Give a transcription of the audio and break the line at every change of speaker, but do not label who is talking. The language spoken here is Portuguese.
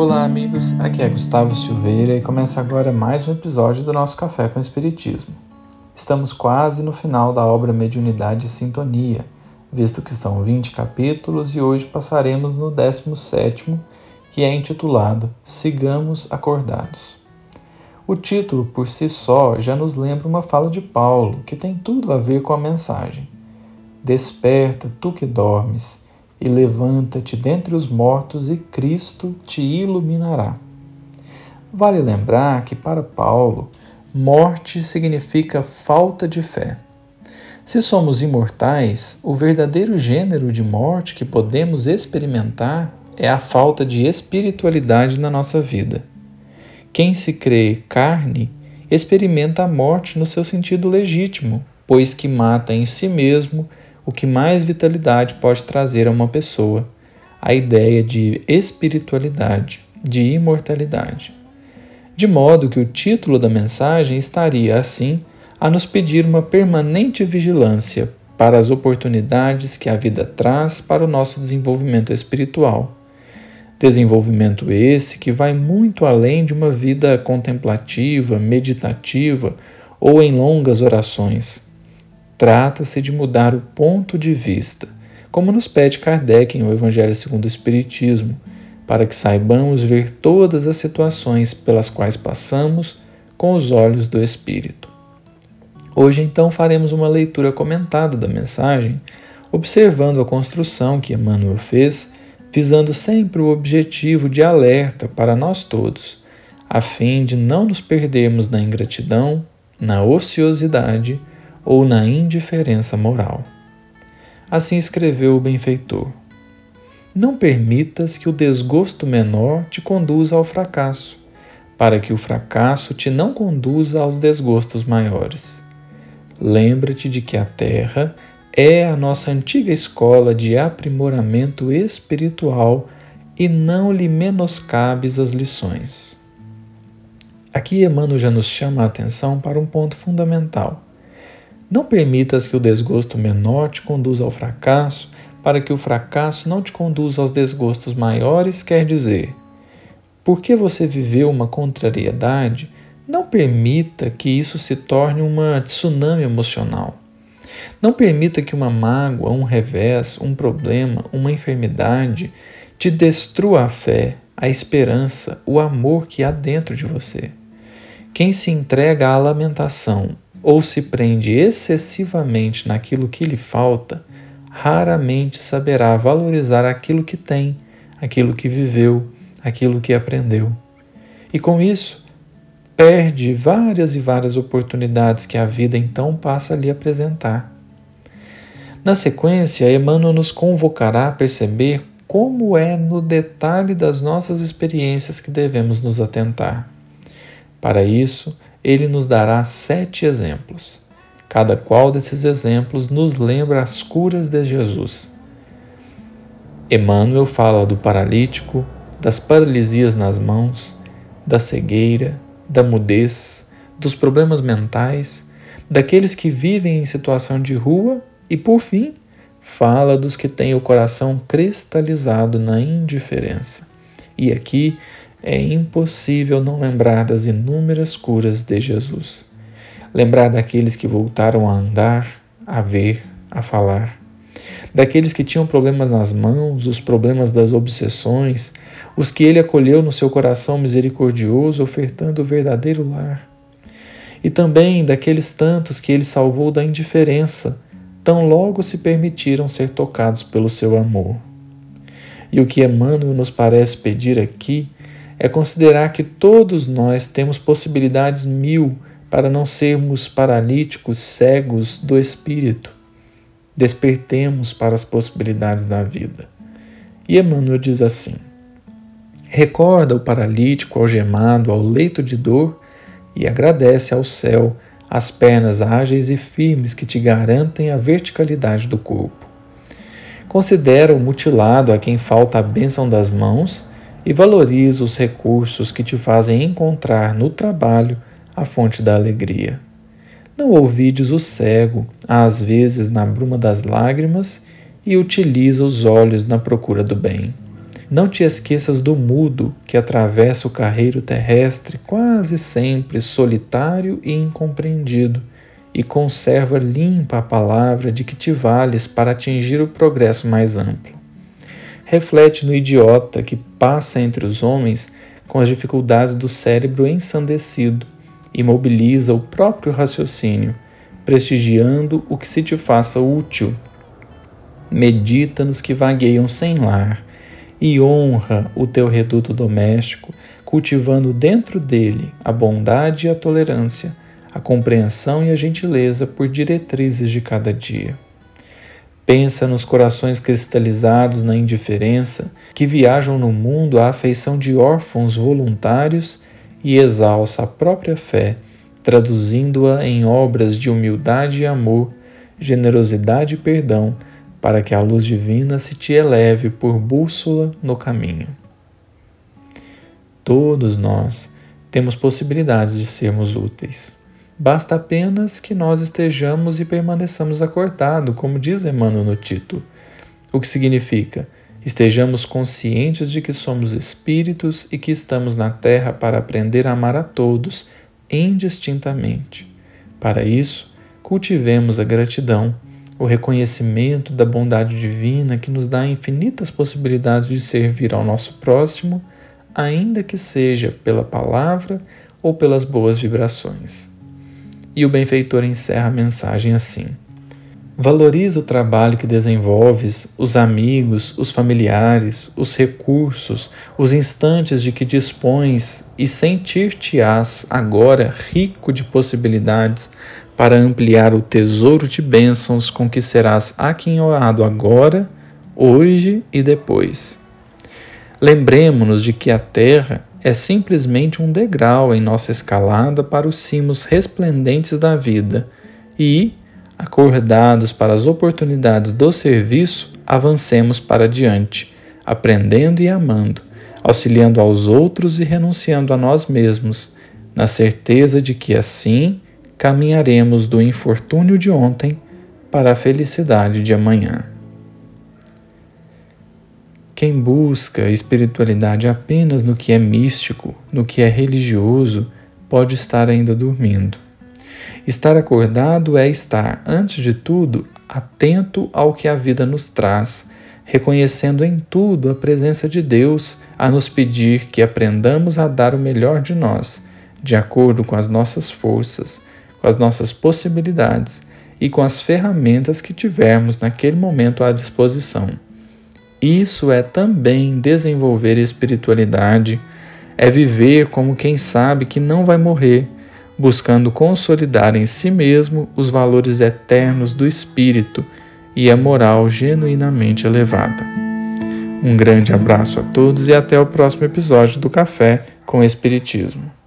Olá, amigos. Aqui é Gustavo Silveira e começa agora mais um episódio do nosso Café com Espiritismo. Estamos quase no final da obra Mediunidade e Sintonia, visto que são 20 capítulos e hoje passaremos no 17, que é intitulado Sigamos Acordados. O título por si só já nos lembra uma fala de Paulo, que tem tudo a ver com a mensagem. Desperta, tu que dormes, e levanta-te dentre os mortos, e Cristo te iluminará. Vale lembrar que, para Paulo, morte significa falta de fé. Se somos imortais, o verdadeiro gênero de morte que podemos experimentar é a falta de espiritualidade na nossa vida. Quem se crê carne experimenta a morte no seu sentido legítimo, pois que mata em si mesmo o que mais vitalidade pode trazer a uma pessoa, a ideia de espiritualidade, de imortalidade. De modo que o título da mensagem estaria, assim, a nos pedir uma permanente vigilância para as oportunidades que a vida traz para o nosso desenvolvimento espiritual. Desenvolvimento esse que vai muito além de uma vida contemplativa, meditativa ou em longas orações Trata-se de mudar o ponto de vista, como nos pede Kardec em O Evangelho segundo o Espiritismo, para que saibamos ver todas as situações pelas quais passamos com os olhos do Espírito. Hoje, então, faremos uma leitura comentada da mensagem, observando a construção que Emmanuel fez, visando sempre o objetivo de alerta para nós todos, a fim de não nos perdermos na ingratidão, na ociosidade ou na indiferença moral. Assim escreveu o benfeitor: Não permitas que o desgosto menor te conduza ao fracasso, para que o fracasso te não conduza aos desgostos maiores. Lembra-te de que a terra é a nossa antiga escola de aprimoramento espiritual e não lhe menoscabes as lições. Aqui Emmanuel já nos chama a atenção para um ponto fundamental. Não permitas que o desgosto menor te conduza ao fracasso, para que o fracasso não te conduza aos desgostos maiores, quer dizer, porque você viveu uma contrariedade, não permita que isso se torne uma tsunami emocional. Não permita que uma mágoa, um revés, um problema, uma enfermidade te destrua a fé, a esperança, o amor que há dentro de você. Quem se entrega à lamentação ou se prende excessivamente naquilo que lhe falta, raramente saberá valorizar aquilo que tem, aquilo que viveu, aquilo que aprendeu. E com isso, perde várias e várias oportunidades que a vida então passa a lhe apresentar. Na sequência, Emmanuel nos convocará a perceber como é no detalhe das nossas experiências que devemos nos atentar. Para isso, ele nos dará sete exemplos. Cada qual desses exemplos nos lembra as curas de Jesus. Emmanuel fala do paralítico, das paralisias nas mãos, da cegueira, da mudez, dos problemas mentais, daqueles que vivem em situação de rua e, por fim, fala dos que têm o coração cristalizado na indiferença. E aqui é impossível não lembrar das inúmeras curas de Jesus. Lembrar daqueles que voltaram a andar, a ver, a falar. Daqueles que tinham problemas nas mãos, os problemas das obsessões, os que ele acolheu no seu coração misericordioso, ofertando o verdadeiro lar. E também daqueles tantos que ele salvou da indiferença, tão logo se permitiram ser tocados pelo seu amor. E o que Emmanuel nos parece pedir aqui é considerar que todos nós temos possibilidades mil para não sermos paralíticos, cegos do espírito. Despertemos para as possibilidades da vida. E Emmanuel diz assim: Recorda o paralítico algemado ao leito de dor e agradece ao céu as pernas ágeis e firmes que te garantem a verticalidade do corpo. Considera o mutilado a quem falta a bênção das mãos e valoriza os recursos que te fazem encontrar no trabalho a fonte da alegria. Não ouvides o cego, às vezes na bruma das lágrimas, e utiliza os olhos na procura do bem. Não te esqueças do mudo que atravessa o carreiro terrestre quase sempre solitário e incompreendido, e conserva limpa a palavra de que te vales para atingir o progresso mais amplo. Reflete no idiota que passa entre os homens com as dificuldades do cérebro ensandecido e mobiliza o próprio raciocínio, prestigiando o que se te faça útil. Medita nos que vagueiam sem lar e honra o teu reduto doméstico, cultivando dentro dele a bondade e a tolerância, a compreensão e a gentileza por diretrizes de cada dia. Pensa nos corações cristalizados na indiferença que viajam no mundo à afeição de órfãos voluntários e exalça a própria fé, traduzindo-a em obras de humildade e amor, generosidade e perdão, para que a luz divina se te eleve por bússola no caminho. Todos nós temos possibilidades de sermos úteis. Basta apenas que nós estejamos e permaneçamos acordados, como diz Emmanuel no título. O que significa? Estejamos conscientes de que somos espíritos e que estamos na Terra para aprender a amar a todos, indistintamente. Para isso, cultivemos a gratidão, o reconhecimento da bondade divina que nos dá infinitas possibilidades de servir ao nosso próximo, ainda que seja pela palavra ou pelas boas vibrações. E o benfeitor encerra a mensagem assim: Valoriza o trabalho que desenvolves, os amigos, os familiares, os recursos, os instantes de que dispões e sentir-te-ás agora rico de possibilidades para ampliar o tesouro de bênçãos com que serás aquinhoado agora, hoje e depois. Lembremos-nos de que a terra é simplesmente um degrau em nossa escalada para os cimos resplendentes da vida e, acordados para as oportunidades do serviço, avancemos para diante, aprendendo e amando, auxiliando aos outros e renunciando a nós mesmos, na certeza de que assim caminharemos do infortúnio de ontem para a felicidade de amanhã. Quem busca espiritualidade apenas no que é místico, no que é religioso, pode estar ainda dormindo. Estar acordado é estar, antes de tudo, atento ao que a vida nos traz, reconhecendo em tudo a presença de Deus a nos pedir que aprendamos a dar o melhor de nós, de acordo com as nossas forças, com as nossas possibilidades e com as ferramentas que tivermos naquele momento à disposição. Isso é também desenvolver espiritualidade, é viver como quem sabe que não vai morrer, buscando consolidar em si mesmo os valores eternos do espírito e a moral genuinamente elevada. Um grande abraço a todos e até o próximo episódio do Café com Espiritismo.